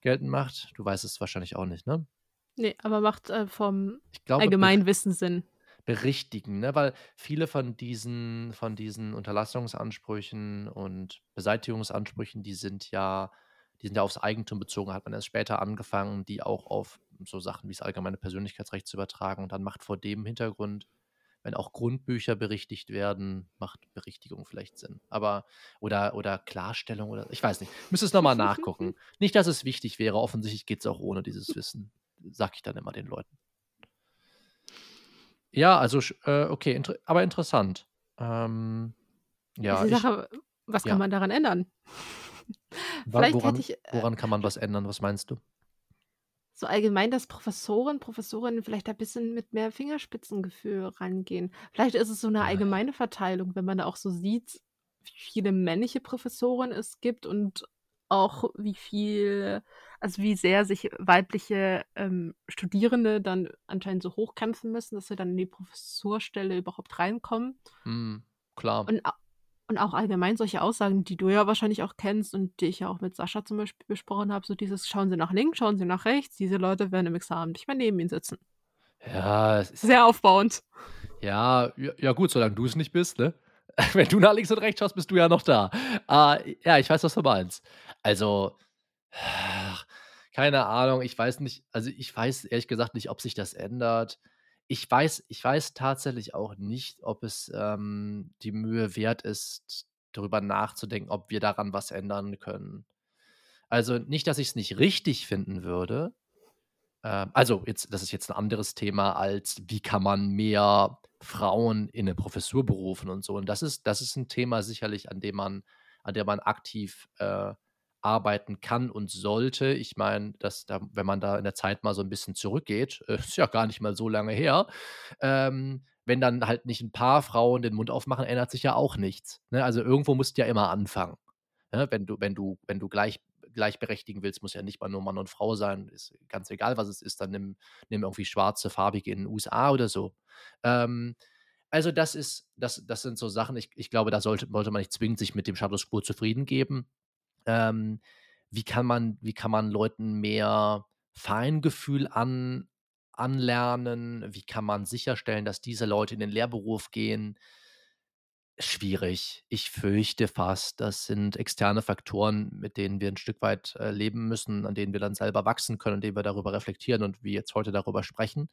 geltend macht? Du weißt es wahrscheinlich auch nicht, ne? Nee, aber macht äh, vom glaube, Allgemeinwissen Sinn. Berichtigen, ne? Weil viele von diesen, von diesen Unterlassungsansprüchen und Beseitigungsansprüchen, die sind ja, die sind ja aufs Eigentum bezogen, hat man erst später angefangen, die auch auf so Sachen wie das allgemeine Persönlichkeitsrecht zu übertragen. Und dann macht vor dem Hintergrund, wenn auch Grundbücher berichtigt werden, macht Berichtigung vielleicht Sinn. Aber, oder, oder Klarstellung oder ich weiß nicht. Müsste es nochmal nachgucken. (laughs) Nicht, dass es wichtig wäre, offensichtlich geht es auch ohne dieses Wissen sag ich dann immer den Leuten. Ja, also, äh, okay, inter aber interessant. Ähm, ja, die Sache, ich, was kann ja. man daran ändern? Vielleicht woran, hätte ich. Äh, woran kann man was ändern? Was meinst du? So allgemein, dass Professoren, Professorinnen vielleicht ein bisschen mit mehr Fingerspitzengefühl rangehen. Vielleicht ist es so eine allgemeine Verteilung, wenn man da auch so sieht, wie viele männliche Professoren es gibt und auch wie viel, also wie sehr sich weibliche ähm, Studierende dann anscheinend so hochkämpfen müssen, dass sie dann in die Professorstelle überhaupt reinkommen. Mm, klar. Und, und auch allgemein solche Aussagen, die du ja wahrscheinlich auch kennst und die ich ja auch mit Sascha zum Beispiel besprochen habe, so dieses schauen Sie nach links, schauen Sie nach rechts, diese Leute werden im Examen nicht mehr neben Ihnen sitzen. Ja, es ist sehr aufbauend. Ja, ja, gut, solange du es nicht bist, ne? (laughs) Wenn du nach links und rechts schaust, bist du ja noch da. Uh, ja, ich weiß, was du meinst. Also, (sighs) keine Ahnung, ich weiß nicht, also ich weiß ehrlich gesagt nicht, ob sich das ändert. Ich weiß, ich weiß tatsächlich auch nicht, ob es ähm, die Mühe wert ist, darüber nachzudenken, ob wir daran was ändern können. Also nicht, dass ich es nicht richtig finden würde. Ähm, also, jetzt, das ist jetzt ein anderes Thema als, wie kann man mehr Frauen in eine Professur berufen und so. Und das ist, das ist ein Thema sicherlich, an dem man, an dem man aktiv äh, arbeiten kann und sollte. Ich meine, dass da, wenn man da in der Zeit mal so ein bisschen zurückgeht, äh, ist ja gar nicht mal so lange her, ähm, wenn dann halt nicht ein paar Frauen den Mund aufmachen, ändert sich ja auch nichts. Ne? Also irgendwo musst du ja immer anfangen. Ne? Wenn du, wenn du, wenn du gleich gleichberechtigen willst, muss ja nicht mal nur Mann und Frau sein, ist ganz egal, was es ist, dann nimm, nimm irgendwie schwarze, farbige in den USA oder so. Ähm, also das ist, das, das sind so Sachen, ich, ich glaube, da sollte, sollte man nicht zwingend sich mit dem Status quo zufrieden geben. Ähm, wie kann man, wie kann man Leuten mehr Feingefühl an, anlernen? Wie kann man sicherstellen, dass diese Leute in den Lehrberuf gehen? Schwierig. Ich fürchte fast, das sind externe Faktoren, mit denen wir ein Stück weit äh, leben müssen, an denen wir dann selber wachsen können, indem wir darüber reflektieren und wir jetzt heute darüber sprechen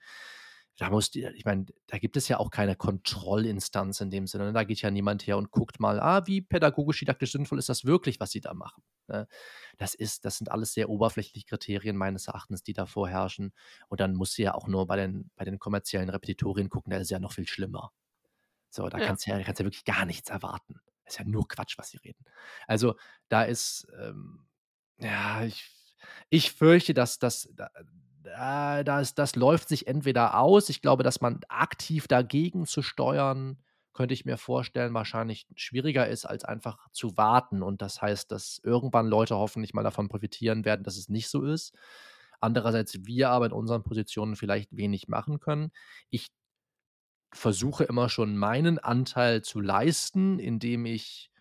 da muss die, ich meine, da gibt es ja auch keine Kontrollinstanz in dem Sinne. Ne? Da geht ja niemand her und guckt mal, ah, wie pädagogisch, didaktisch sinnvoll ist das wirklich, was sie da machen. Ne? Das ist, das sind alles sehr oberflächliche Kriterien meines Erachtens, die da vorherrschen. Und dann muss sie ja auch nur bei den, bei den kommerziellen Repetitorien gucken, da ist ja noch viel schlimmer. So, da ja. kannst du ja, kannst ja wirklich gar nichts erwarten. Das ist ja nur Quatsch, was sie reden. Also, da ist, ähm, ja, ich, ich fürchte, dass das, äh, das, das läuft sich entweder aus. Ich glaube, dass man aktiv dagegen zu steuern, könnte ich mir vorstellen, wahrscheinlich schwieriger ist, als einfach zu warten. Und das heißt, dass irgendwann Leute hoffentlich mal davon profitieren werden, dass es nicht so ist. Andererseits wir aber in unseren Positionen vielleicht wenig machen können. Ich versuche immer schon meinen Anteil zu leisten, indem ich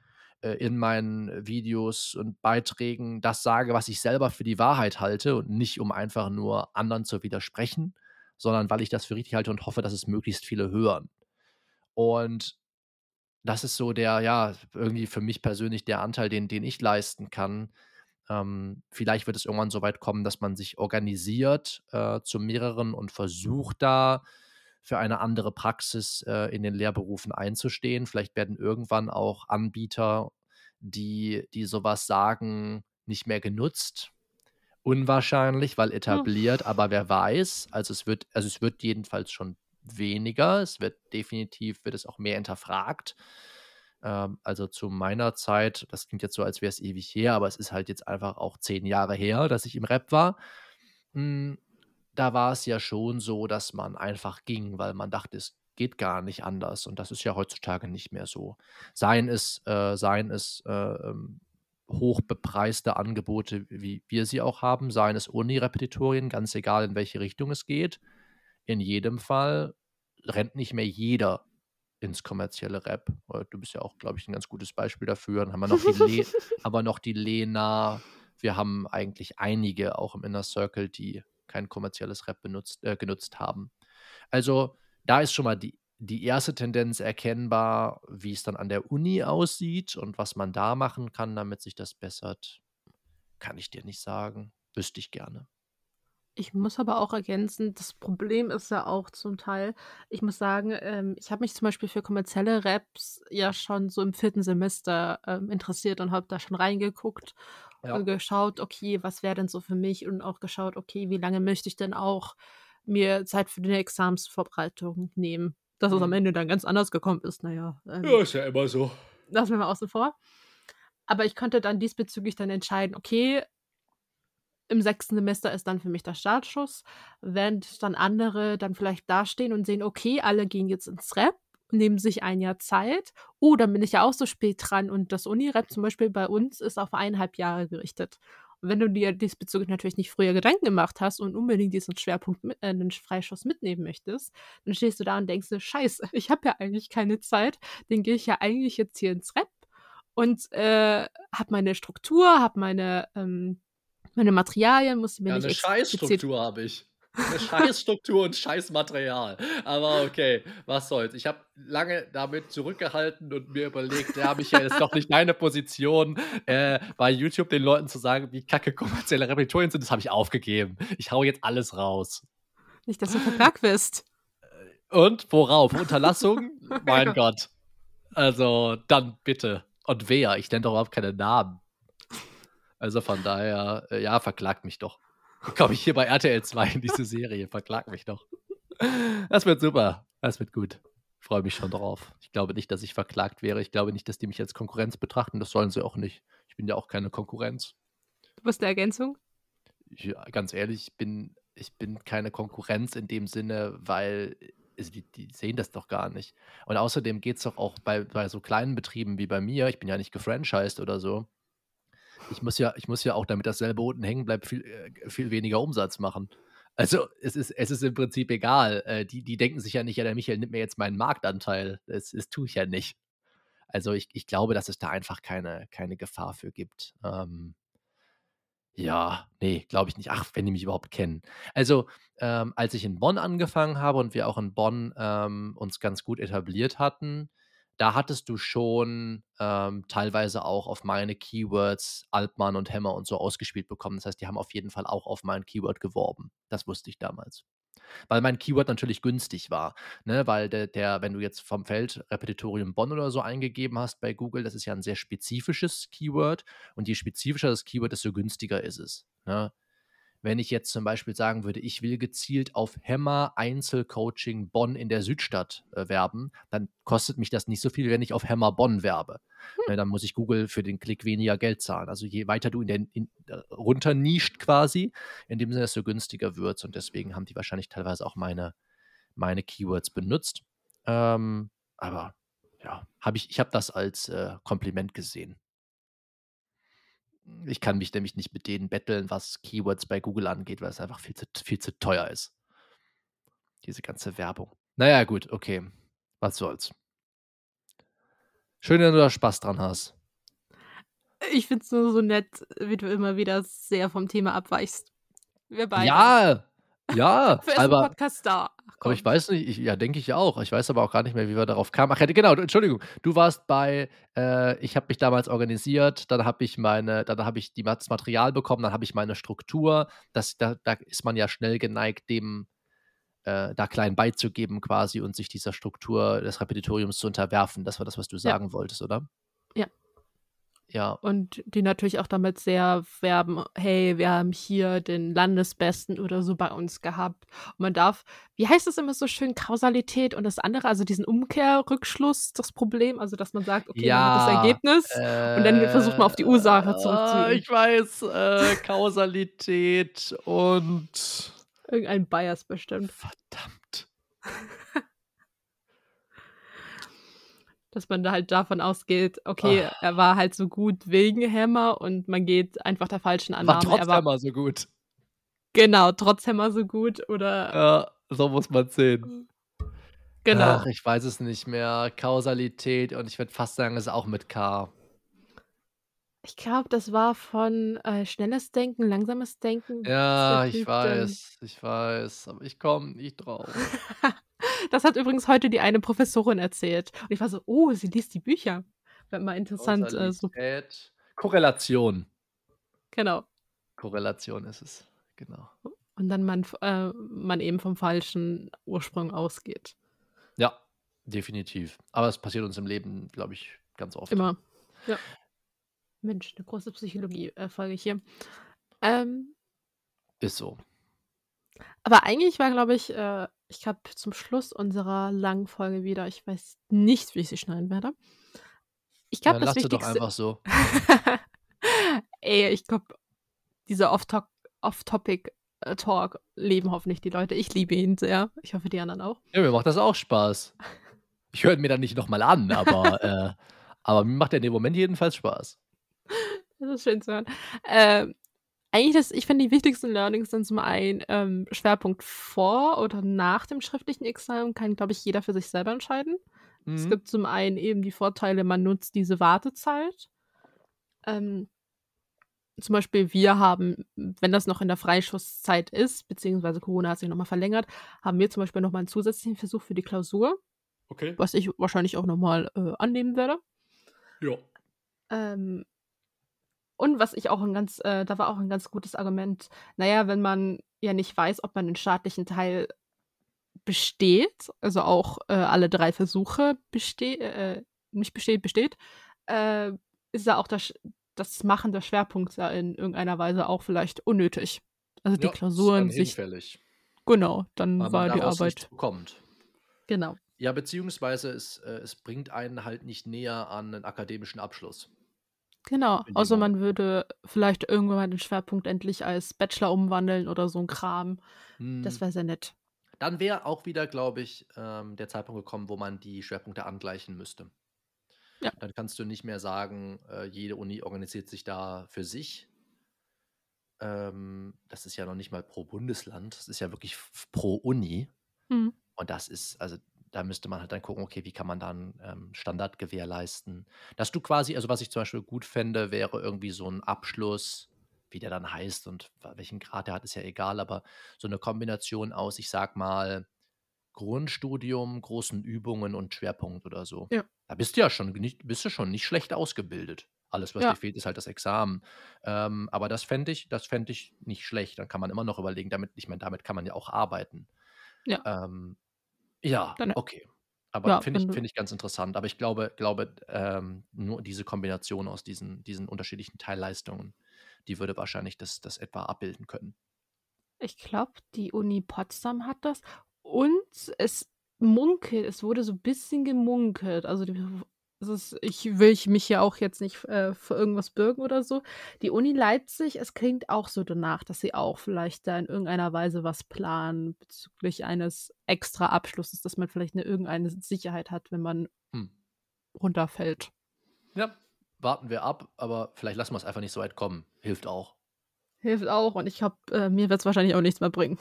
in meinen Videos und Beiträgen das sage, was ich selber für die Wahrheit halte und nicht um einfach nur anderen zu widersprechen, sondern weil ich das für richtig halte und hoffe, dass es möglichst viele hören. Und das ist so der, ja, irgendwie für mich persönlich der Anteil, den, den ich leisten kann. Ähm, vielleicht wird es irgendwann so weit kommen, dass man sich organisiert äh, zu mehreren und versucht da für eine andere Praxis äh, in den Lehrberufen einzustehen. Vielleicht werden irgendwann auch Anbieter, die, die sowas sagen, nicht mehr genutzt. Unwahrscheinlich, weil etabliert, oh. aber wer weiß. Also es wird, also es wird jedenfalls schon weniger. Es wird definitiv, wird es auch mehr hinterfragt. Ähm, also zu meiner Zeit, das klingt jetzt so, als wäre es ewig her, aber es ist halt jetzt einfach auch zehn Jahre her, dass ich im Rap war. Hm, da war es ja schon so, dass man einfach ging, weil man dachte, es geht gar nicht anders. Und das ist ja heutzutage nicht mehr so. Seien es, äh, seien es äh, ähm, hochbepreiste Angebote, wie wir sie auch haben, seien es Uni-Repetitorien, ganz egal in welche Richtung es geht. In jedem Fall rennt nicht mehr jeder ins kommerzielle Rap. Äh, du bist ja auch, glaube ich, ein ganz gutes Beispiel dafür. Dann haben wir noch die, Le (laughs) haben wir noch die Lena. Wir haben eigentlich einige auch im Inner Circle, die kein kommerzielles Rap benutzt, äh, genutzt haben. Also da ist schon mal die, die erste Tendenz erkennbar, wie es dann an der Uni aussieht und was man da machen kann, damit sich das bessert, kann ich dir nicht sagen. Wüsste ich gerne. Ich muss aber auch ergänzen, das Problem ist ja auch zum Teil, ich muss sagen, ähm, ich habe mich zum Beispiel für kommerzielle Raps ja schon so im vierten Semester ähm, interessiert und habe da schon reingeguckt ja. geschaut, okay, was wäre denn so für mich und auch geschaut, okay, wie lange möchte ich denn auch mir Zeit für die Examensvorbereitung nehmen. Dass es am mhm. Ende dann ganz anders gekommen ist, naja. Ähm, ja, ist ja immer so. Lassen wir mal außen vor. Aber ich konnte dann diesbezüglich dann entscheiden, okay, im sechsten Semester ist dann für mich der Startschuss, während dann andere dann vielleicht dastehen und sehen, okay, alle gehen jetzt ins Rap, nehmen sich ein Jahr Zeit. Oh, dann bin ich ja auch so spät dran und das Uni-Rap zum Beispiel bei uns ist auf eineinhalb Jahre gerichtet. Und wenn du dir diesbezüglich natürlich nicht früher Gedanken gemacht hast und unbedingt diesen Schwerpunkt, mit, äh, den Freischuss mitnehmen möchtest, dann stehst du da und denkst scheiße, (laughs) ich habe ja eigentlich keine Zeit, den gehe ich ja eigentlich jetzt hier ins Rap und äh, habe meine Struktur, habe meine ähm, meine Materialien musste mir ja, nicht eine Scheißstruktur habe ich. Eine Scheißstruktur und Scheißmaterial. Aber okay, was soll's. Ich habe lange damit zurückgehalten und mir überlegt, ja, Michael, ist doch nicht deine Position, äh, bei YouTube den Leuten zu sagen, wie kacke kommerzielle Repetitorien sind. Das habe ich aufgegeben. Ich hau jetzt alles raus. Nicht, dass du verklagt wirst. Äh, und worauf? Unterlassung? mein (laughs) Gott. Also, dann bitte. Und wer? Ich nenne doch überhaupt keine Namen. Also von daher, äh, ja, verklagt mich doch. Komme ich hier bei RTL 2 in diese Serie, verklagt mich doch. Das wird super. Das wird gut. Ich freue mich schon drauf. Ich glaube nicht, dass ich verklagt wäre. Ich glaube nicht, dass die mich als Konkurrenz betrachten. Das sollen sie auch nicht. Ich bin ja auch keine Konkurrenz. Du bist eine Ergänzung? Ich, ganz ehrlich, ich bin, ich bin keine Konkurrenz in dem Sinne, weil also die, die, sehen das doch gar nicht. Und außerdem geht es doch auch bei, bei so kleinen Betrieben wie bei mir, ich bin ja nicht gefranchised oder so, ich muss ja, ich muss ja auch, damit dasselbe unten hängen bleibt, viel, äh, viel weniger Umsatz machen. Also es ist, es ist im Prinzip egal. Äh, die, die denken sich ja nicht, ja, der Michael nimmt mir jetzt meinen Marktanteil. Das, das tue ich ja nicht. Also ich, ich glaube, dass es da einfach keine, keine Gefahr für gibt. Ähm, ja, nee, glaube ich nicht. Ach, wenn die mich überhaupt kennen. Also, ähm, als ich in Bonn angefangen habe und wir auch in Bonn ähm, uns ganz gut etabliert hatten, da hattest du schon ähm, teilweise auch auf meine Keywords Altmann und Hammer und so ausgespielt bekommen. Das heißt, die haben auf jeden Fall auch auf mein Keyword geworben. Das wusste ich damals. Weil mein Keyword natürlich günstig war. Ne? Weil der, der, wenn du jetzt vom Feld Repetitorium Bonn oder so eingegeben hast bei Google, das ist ja ein sehr spezifisches Keyword. Und je spezifischer das Keyword, desto günstiger ist es. Ne? Wenn ich jetzt zum Beispiel sagen würde, ich will gezielt auf Hämmer Einzelcoaching Bonn in der Südstadt äh, werben, dann kostet mich das nicht so viel, wenn ich auf Hämmer Bonn werbe. Hm. Ja, dann muss ich Google für den Klick weniger Geld zahlen. Also je weiter du in den in, äh, runter nischt quasi, in dem Sinne, desto günstiger wird Und deswegen haben die wahrscheinlich teilweise auch meine, meine Keywords benutzt. Ähm, aber ja, habe ich, ich habe das als äh, Kompliment gesehen. Ich kann mich nämlich nicht mit denen betteln, was Keywords bei Google angeht, weil es einfach viel zu, viel zu teuer ist. Diese ganze Werbung. Naja, gut, okay. Was soll's. Schön, wenn du da Spaß dran hast. Ich finde es nur so nett, wie du immer wieder sehr vom Thema abweichst. Wir beide. Ja, ja. (laughs) Für aber, Podcast da. Aber ich weiß nicht, ich, ja, denke ich auch. Ich weiß aber auch gar nicht mehr, wie wir darauf kamen. Ach ja, genau, Entschuldigung. Du warst bei, äh, ich habe mich damals organisiert, dann habe ich meine, dann habe ich die, das Material bekommen, dann habe ich meine Struktur. Das, da, da ist man ja schnell geneigt, dem äh, da klein beizugeben quasi und sich dieser Struktur des Repetitoriums zu unterwerfen. Das war das, was du sagen ja. wolltest, oder? Ja. Ja. Und die natürlich auch damit sehr werben, hey, wir haben hier den Landesbesten oder so bei uns gehabt. Und man darf, wie heißt es immer so schön, Kausalität und das andere, also diesen Umkehrrückschluss, das Problem, also dass man sagt, okay, man hat das Ja, Ergebnis äh, und dann versucht man auf die Ursache ah, zurückzugehen. ich weiß, äh, (laughs) Kausalität und Irgendein Bias bestimmt. verdammt. (laughs) Dass man da halt davon ausgeht, okay, Ah. er war halt so gut wegen Hammer und man geht einfach der falschen War Annahme. Er war mal so gut. genau, trotz Hammer so gut oder Ja, so muss man sehen. genau. Ach, ich weiß es nicht mehr. Kausalität und ich würde fast sagen, es ist auch mit K. Ich glaube, das war von äh, schnelles Denken, langsames Denken. Ja, ich weiß, ich weiß, aber ich komme nicht drauf. (laughs) das hat übrigens heute die eine Professorin erzählt. Und ich war so, oh, sie liest die Bücher. Wäre mal interessant. Äh, so. Korrelation. genau. Korrelation ist es. Genau. Und dann man, äh, man eben vom falschen Ursprung ausgeht. Ja, definitiv. Aber es passiert uns im Leben, glaube ich, ganz oft. Immer. Ja. Mensch, eine große Psychologie-Folge hier. Ähm, Ist so. aber eigentlich war, glaube ich, äh, ich glaube, zum Schluss unserer langen Folge wieder, ich weiß nicht, wie ich sie schneiden werde. Ich glaube, Dann das sie doch Wichtigste. einfach so. (laughs) Ey, ich glaube, dieser Off-Topic-Talk leben hoffentlich die Leute. Ich liebe ihn sehr. Ich hoffe, die anderen auch. Ja, mir macht das auch Spaß. Ich höre mir dann nicht nochmal an, aber, (laughs) äh, aber mir macht er in dem Moment jedenfalls Spaß. Das ist schön zu hören. Ähm, eigentlich, das, ich finde, die wichtigsten Learnings sind zum einen ähm, Schwerpunkt vor oder nach dem schriftlichen Examen, kann, glaube ich, jeder für sich selber entscheiden. Es Mhm. gibt zum einen eben die Vorteile, man nutzt diese Wartezeit. Ähm, zum Beispiel, wir haben, wenn das noch in der Freischusszeit ist, beziehungsweise Corona hat sich nochmal verlängert, haben wir zum Beispiel nochmal einen zusätzlichen Versuch für die Klausur, Okay. was ich wahrscheinlich auch nochmal äh, annehmen werde. Ja. Ähm, und was ich auch ein ganz, äh, da war auch ein ganz gutes Argument, naja, wenn man ja nicht weiß, ob man den staatlichen Teil besteht, also auch äh, alle drei Versuche besteht, äh, nicht besteht, besteht, äh, ist ja auch das, das Machen der Schwerpunkte ja in irgendeiner Weise auch vielleicht unnötig. Also die Ja, ist Klausuren dann sich, hinfällig, genau, dann weil war die Arbeit, nichts bekommt. genau. Ja, beziehungsweise es, äh, es bringt einen halt nicht näher an einen akademischen Abschluss. Genau, außer man würde vielleicht irgendwann mal den Schwerpunkt endlich als Bachelor umwandeln oder so ein Kram. Das Hm. wäre sehr nett. Dann wäre auch wieder, glaube ich, ähm, der Zeitpunkt gekommen, wo man die Schwerpunkte angleichen müsste. Ja. Dann kannst du nicht mehr sagen, äh, jede Uni organisiert sich da für sich. Ähm, das ist ja noch nicht mal pro Bundesland, das ist ja wirklich pro Uni. Mhm. Und das ist, also da müsste man halt dann gucken, okay, wie kann man dann ähm, Standard gewährleisten. Dass du quasi, also was ich zum Beispiel gut fände, wäre irgendwie so ein Abschluss, wie der dann heißt und welchen Grad der hat, ist ja egal, aber so eine Kombination aus, ich sag mal, Grundstudium, großen Übungen und Schwerpunkt oder so. Ja. Da bist du ja schon nicht, bist du schon nicht schlecht ausgebildet. Alles, was Ja. dir fehlt, ist halt das Examen. Ähm, aber das fände ich, das fände ich nicht schlecht. Dann kann man immer noch überlegen, damit, ich meine, damit kann man ja auch arbeiten. Ja. Ähm, ja, Dann- okay. Aber Ja, finde ich, find ich ganz interessant. Aber ich glaube, glaube ähm, nur diese Kombination aus diesen, diesen unterschiedlichen Teilleistungen, die würde wahrscheinlich das, das etwa abbilden können. Ich glaube, die Uni Potsdam hat das. Und es munkelt, es wurde so ein bisschen gemunkelt. Also die, ist, ich will ich mich ja auch jetzt nicht äh, für irgendwas bürgen oder so. Die Uni Leipzig, es klingt auch so danach, dass sie auch vielleicht da in irgendeiner Weise was planen bezüglich eines extra Abschlusses, dass man vielleicht eine irgendeine Sicherheit hat, wenn man Hm. runterfällt. Ja, warten wir ab, aber vielleicht lassen wir es einfach nicht so weit kommen. Hilft auch. Hilft auch und ich glaube, äh, mir wird es wahrscheinlich auch nichts mehr bringen.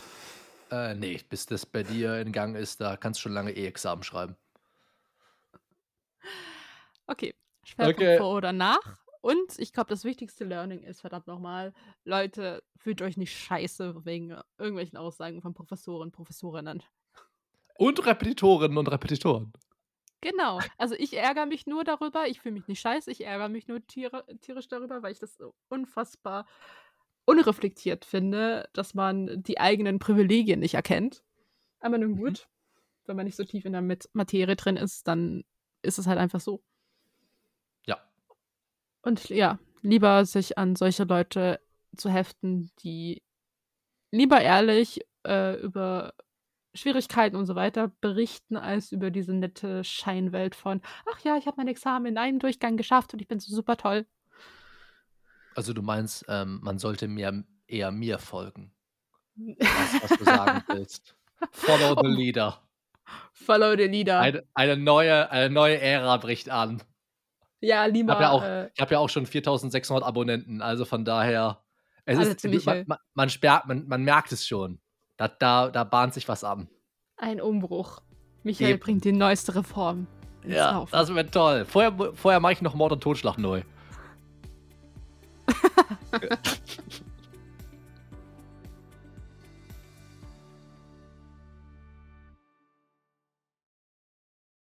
Äh, nee, bis das bei dir in Gang ist, da kannst du schon lange E-Examen schreiben. Okay, Schwerpunkt Okay. vor oder nach. Und ich glaube, das wichtigste Learning ist, verdammt nochmal, Leute, fühlt euch nicht scheiße wegen irgendwelchen Aussagen von Professoren, Professorinnen. Und Repetitorinnen und Repetitoren. Genau. Also ich ärgere mich nur darüber, ich fühle mich nicht scheiße, ich ärgere mich nur tiere, tierisch darüber, weil ich das so unfassbar unreflektiert finde, dass man die eigenen Privilegien nicht erkennt. Aber nun Mhm. gut, wenn man nicht so tief in der Mat- Materie drin ist, dann ist es halt einfach so. Und ja, lieber sich an solche Leute zu heften, die lieber ehrlich äh, über Schwierigkeiten und so weiter berichten, als über diese nette Scheinwelt von, ach ja, ich habe mein Examen in einem Durchgang geschafft und ich bin so super toll. Also du meinst, ähm, man sollte mir eher mir folgen. Das, was du sagen (laughs) willst. Follow the leader. Follow the leader. Eine, eine, neue, eine neue Ära bricht an. Ja, lieber. Ich habe ja, auch, äh, hab ja auch schon 4600 Abonnenten, also von daher. Es ist, man, man, man, sperrt, man, man merkt es schon. Da, da, da bahnt sich was an. Ein Umbruch. Michael Eben. bringt die neueste Reform. Ja, Laufen. das wird toll. Vorher, vorher mache ich noch Mord und Totschlag neu. (laughs) (laughs)